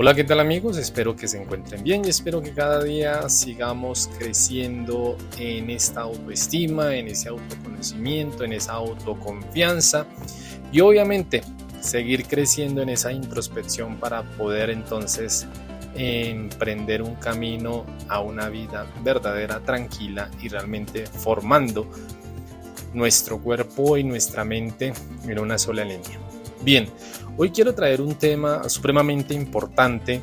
Hola, ¿qué tal amigos? Espero que se encuentren bien y espero que cada día sigamos creciendo en esta autoestima, en ese autoconocimiento, en esa autoconfianza y obviamente seguir creciendo en esa introspección para poder entonces emprender un camino a una vida verdadera, tranquila y realmente formando nuestro cuerpo y nuestra mente en una sola línea. Bien, hoy quiero traer un tema supremamente importante,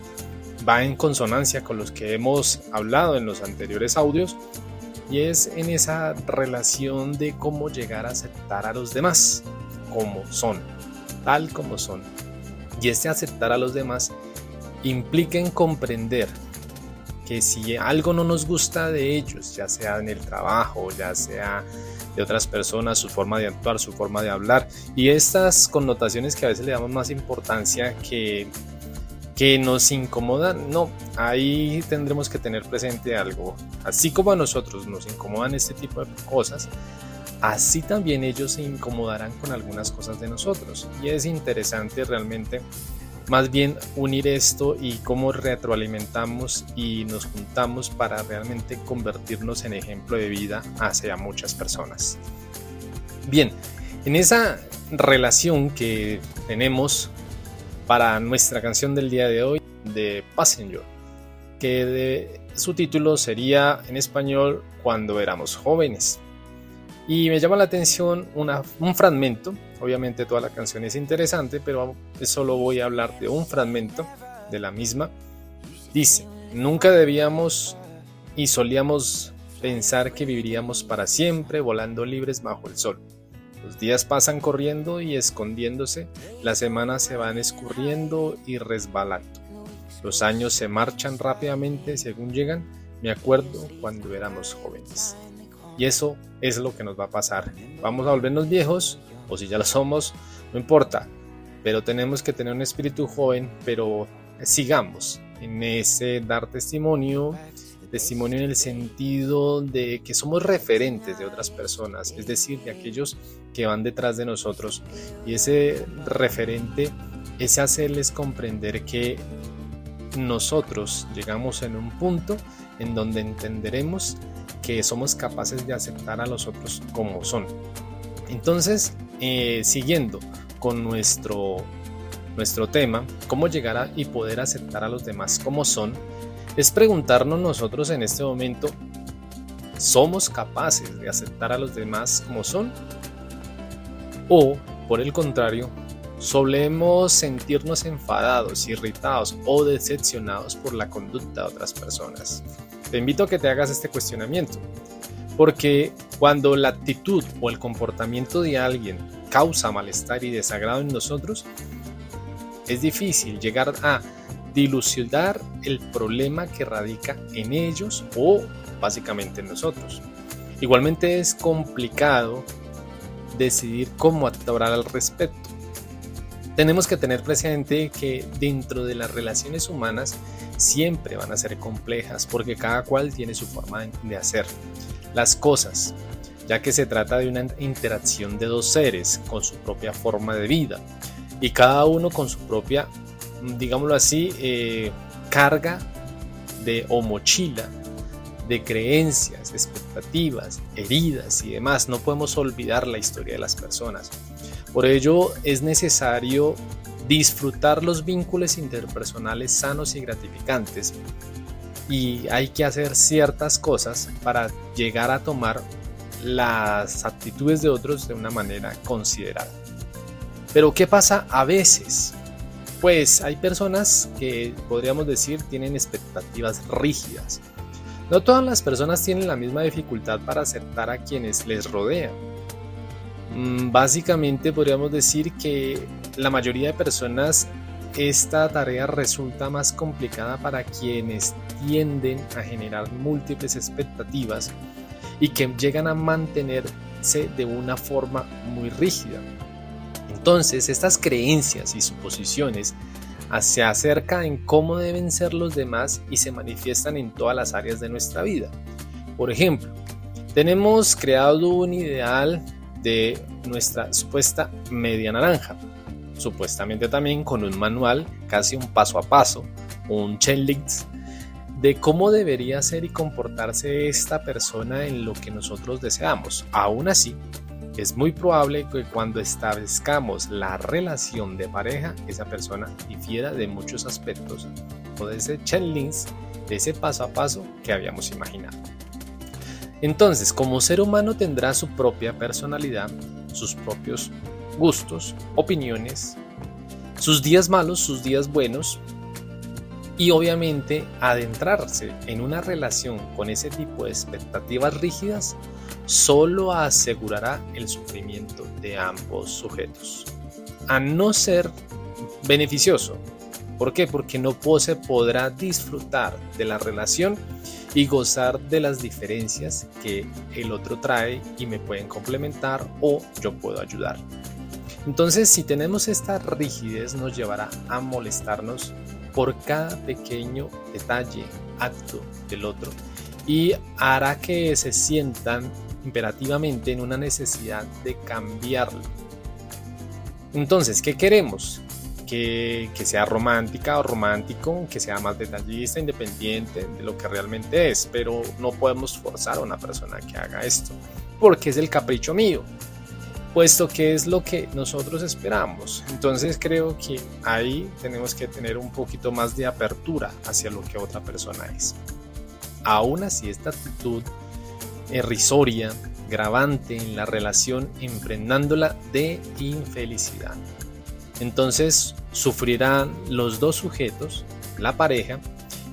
va en consonancia con los que hemos hablado en los anteriores audios, y es en esa relación de cómo llegar a aceptar a los demás como son, tal como son. Y este aceptar a los demás implica en comprender que si algo no nos gusta de ellos, ya sea en el trabajo, ya sea de otras personas, su forma de actuar, su forma de hablar y estas connotaciones que a veces le damos más importancia que, que nos incomodan, no, ahí tendremos que tener presente algo. Así como a nosotros nos incomodan este tipo de cosas, así también ellos se incomodarán con algunas cosas de nosotros. Y es interesante realmente más bien unir esto y cómo retroalimentamos y nos juntamos para realmente convertirnos en ejemplo de vida hacia muchas personas. Bien, en esa relación que tenemos para nuestra canción del día de hoy de Passenger, que su título sería en español Cuando éramos jóvenes. Y me llama la atención un fragmento, obviamente toda la canción es interesante, pero solo voy a hablar de un fragmento de la misma. Dice, nunca debíamos y solíamos pensar que viviríamos para siempre volando libres bajo el sol. Los días pasan corriendo y escondiéndose, las semanas se van escurriendo y resbalando. Los años se marchan rápidamente según llegan, me acuerdo cuando éramos jóvenes. Y eso es lo que nos va a pasar. Vamos a volvernos viejos, o si ya lo somos, no importa. Pero tenemos que tener un espíritu joven, pero sigamos en ese dar testimonio, testimonio en el sentido de que somos referentes de otras personas, es decir, de aquellos que van detrás de nosotros. Y ese referente es hacerles comprender que nosotros llegamos en un punto en donde entenderemos que somos capaces de aceptar a los otros como son. Entonces, eh, siguiendo con nuestro, nuestro tema, cómo llegar a y poder aceptar a los demás como son, es preguntarnos nosotros en este momento, ¿somos capaces de aceptar a los demás como son? O, por el contrario, solemos sentirnos enfadados, irritados o decepcionados por la conducta de otras personas. Te invito a que te hagas este cuestionamiento, porque cuando la actitud o el comportamiento de alguien causa malestar y desagrado en nosotros, es difícil llegar a dilucidar el problema que radica en ellos o básicamente en nosotros. Igualmente es complicado decidir cómo actuar al respecto. Tenemos que tener presente que dentro de las relaciones humanas siempre van a ser complejas porque cada cual tiene su forma de hacer las cosas, ya que se trata de una interacción de dos seres con su propia forma de vida y cada uno con su propia, digámoslo así, eh, carga de o mochila de creencias, expectativas, heridas y demás. No podemos olvidar la historia de las personas. Por ello es necesario disfrutar los vínculos interpersonales sanos y gratificantes y hay que hacer ciertas cosas para llegar a tomar las actitudes de otros de una manera considerada. Pero ¿qué pasa a veces? Pues hay personas que podríamos decir tienen expectativas rígidas. No todas las personas tienen la misma dificultad para aceptar a quienes les rodean. Mm, básicamente podríamos decir que la mayoría de personas esta tarea resulta más complicada para quienes tienden a generar múltiples expectativas y que llegan a mantenerse de una forma muy rígida. Entonces, estas creencias y suposiciones se acercan en cómo deben ser los demás y se manifiestan en todas las áreas de nuestra vida. Por ejemplo, tenemos creado un ideal de nuestra supuesta media naranja, supuestamente también con un manual casi un paso a paso un checklist de cómo debería ser y comportarse esta persona en lo que nosotros deseamos. Aún así, es muy probable que cuando establezcamos la relación de pareja, esa persona difiera de muchos aspectos o de ese checklist, de ese paso a paso que habíamos imaginado. Entonces, como ser humano tendrá su propia personalidad, sus propios gustos, opiniones, sus días malos, sus días buenos, y obviamente adentrarse en una relación con ese tipo de expectativas rígidas solo asegurará el sufrimiento de ambos sujetos. A no ser beneficioso. ¿Por qué? Porque no se podrá disfrutar de la relación y gozar de las diferencias que el otro trae y me pueden complementar o yo puedo ayudar. Entonces, si tenemos esta rigidez, nos llevará a molestarnos por cada pequeño detalle, acto del otro y hará que se sientan imperativamente en una necesidad de cambiarlo. Entonces, ¿qué queremos? Que, sea romántica o romántico, que sea más detallista, independiente de lo que realmente es, pero no podemos forzar a una persona que haga esto, porque es el capricho mío, puesto que es lo que nosotros esperamos. Entonces creo que ahí tenemos que tener un poquito más de apertura hacia lo que otra persona es. Aún así, esta actitud irrisoria, gravante en la relación, enfrentándola de infelicidad. Entonces sufrirán los dos sujetos, la pareja,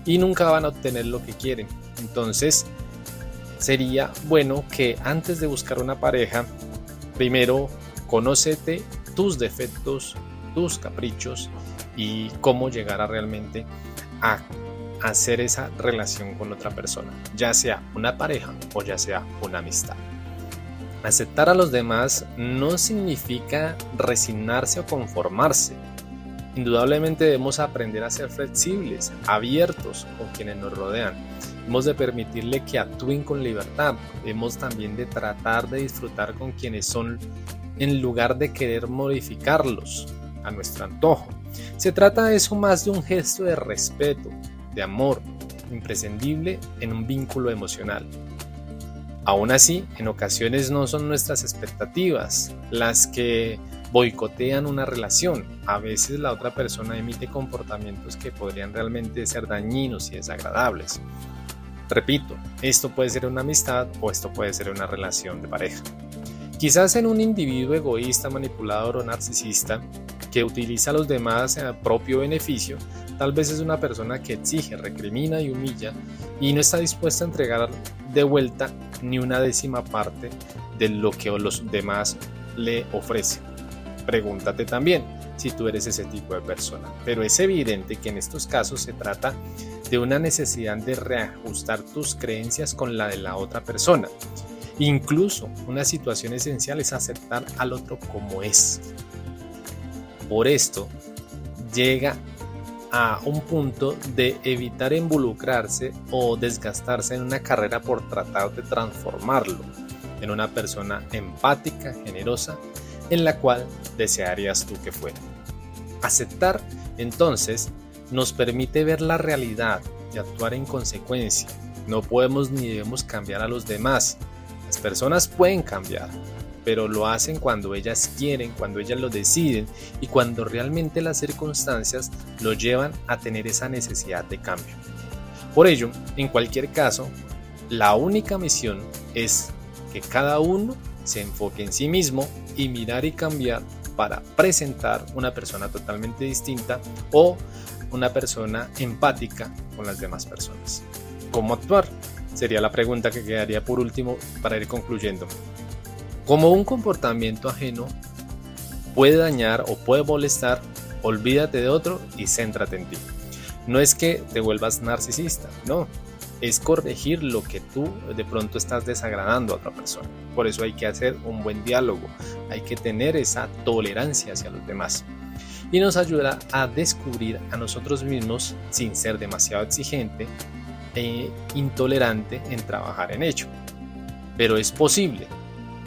y nunca van a obtener lo que quieren. Entonces sería bueno que antes de buscar una pareja, primero conócete tus defectos, tus caprichos y cómo llegar a realmente a hacer esa relación con otra persona, ya sea una pareja o ya sea una amistad. Aceptar a los demás no significa resignarse o conformarse. Indudablemente debemos aprender a ser flexibles, abiertos con quienes nos rodean. Hemos de permitirle que actúen con libertad. Hemos también de tratar de disfrutar con quienes son en lugar de querer modificarlos a nuestro antojo. Se trata de eso más de un gesto de respeto, de amor, imprescindible en un vínculo emocional. Aún así, en ocasiones no son nuestras expectativas las que boicotean una relación. A veces la otra persona emite comportamientos que podrían realmente ser dañinos y desagradables. Repito, esto puede ser una amistad o esto puede ser una relación de pareja. Quizás en un individuo egoísta, manipulador o narcisista que utiliza a los demás a propio beneficio, tal vez es una persona que exige, recrimina y humilla y no está dispuesta a entregar de vuelta ni una décima parte de lo que los demás le ofrecen. Pregúntate también si tú eres ese tipo de persona. Pero es evidente que en estos casos se trata de una necesidad de reajustar tus creencias con la de la otra persona. Incluso una situación esencial es aceptar al otro como es. Por esto llega a un punto de evitar involucrarse o desgastarse en una carrera por tratar de transformarlo en una persona empática, generosa, en la cual desearías tú que fuera. Aceptar, entonces, nos permite ver la realidad y actuar en consecuencia. No podemos ni debemos cambiar a los demás. Las personas pueden cambiar, pero lo hacen cuando ellas quieren, cuando ellas lo deciden y cuando realmente las circunstancias lo llevan a tener esa necesidad de cambio. Por ello, en cualquier caso, la única misión es que cada uno se enfoque en sí mismo y mirar y cambiar para presentar una persona totalmente distinta o una persona empática con las demás personas. ¿Cómo actuar? Sería la pregunta que quedaría por último para ir concluyendo. Como un comportamiento ajeno puede dañar o puede molestar, olvídate de otro y céntrate en ti. No es que te vuelvas narcisista, no, es corregir lo que tú de pronto estás desagradando a otra persona. Por eso hay que hacer un buen diálogo, hay que tener esa tolerancia hacia los demás. Y nos ayuda a descubrir a nosotros mismos sin ser demasiado exigente e intolerante en trabajar en ello. Pero es posible,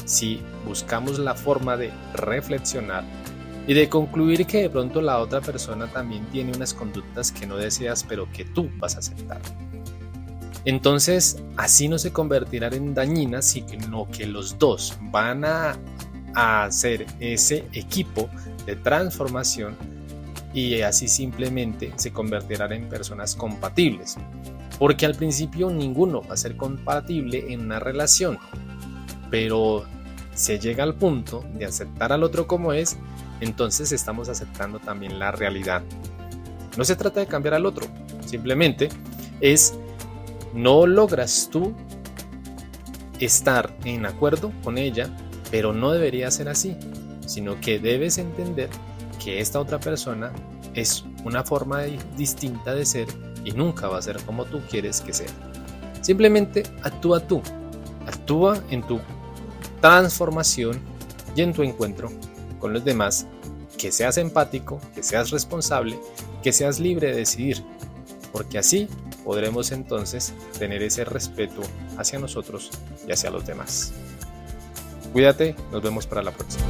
si buscamos la forma de reflexionar, y de concluir que de pronto la otra persona también tiene unas conductas que no deseas pero que tú vas a aceptar. Entonces, así no se convertirán en dañinas, sino que los dos van a, hacer ese equipo de transformación y así simplemente se convertirán en personas compatibles. Porque al principio ninguno va a ser compatible en una relación, pero se llega al punto de aceptar al otro como es, entonces estamos aceptando también la realidad. No se trata de cambiar al otro, simplemente es no logras tú estar en acuerdo con ella, pero no debería ser así, sino que debes entender que esta otra persona es una forma distinta de ser y nunca va a ser como tú quieres que sea. Simplemente actúa tú, actúa en tu transformación y en tu encuentro con los demás, que seas empático, que seas responsable, que seas libre de decidir, porque así podremos entonces tener ese respeto hacia nosotros y hacia los demás. Cuídate, nos vemos para la próxima.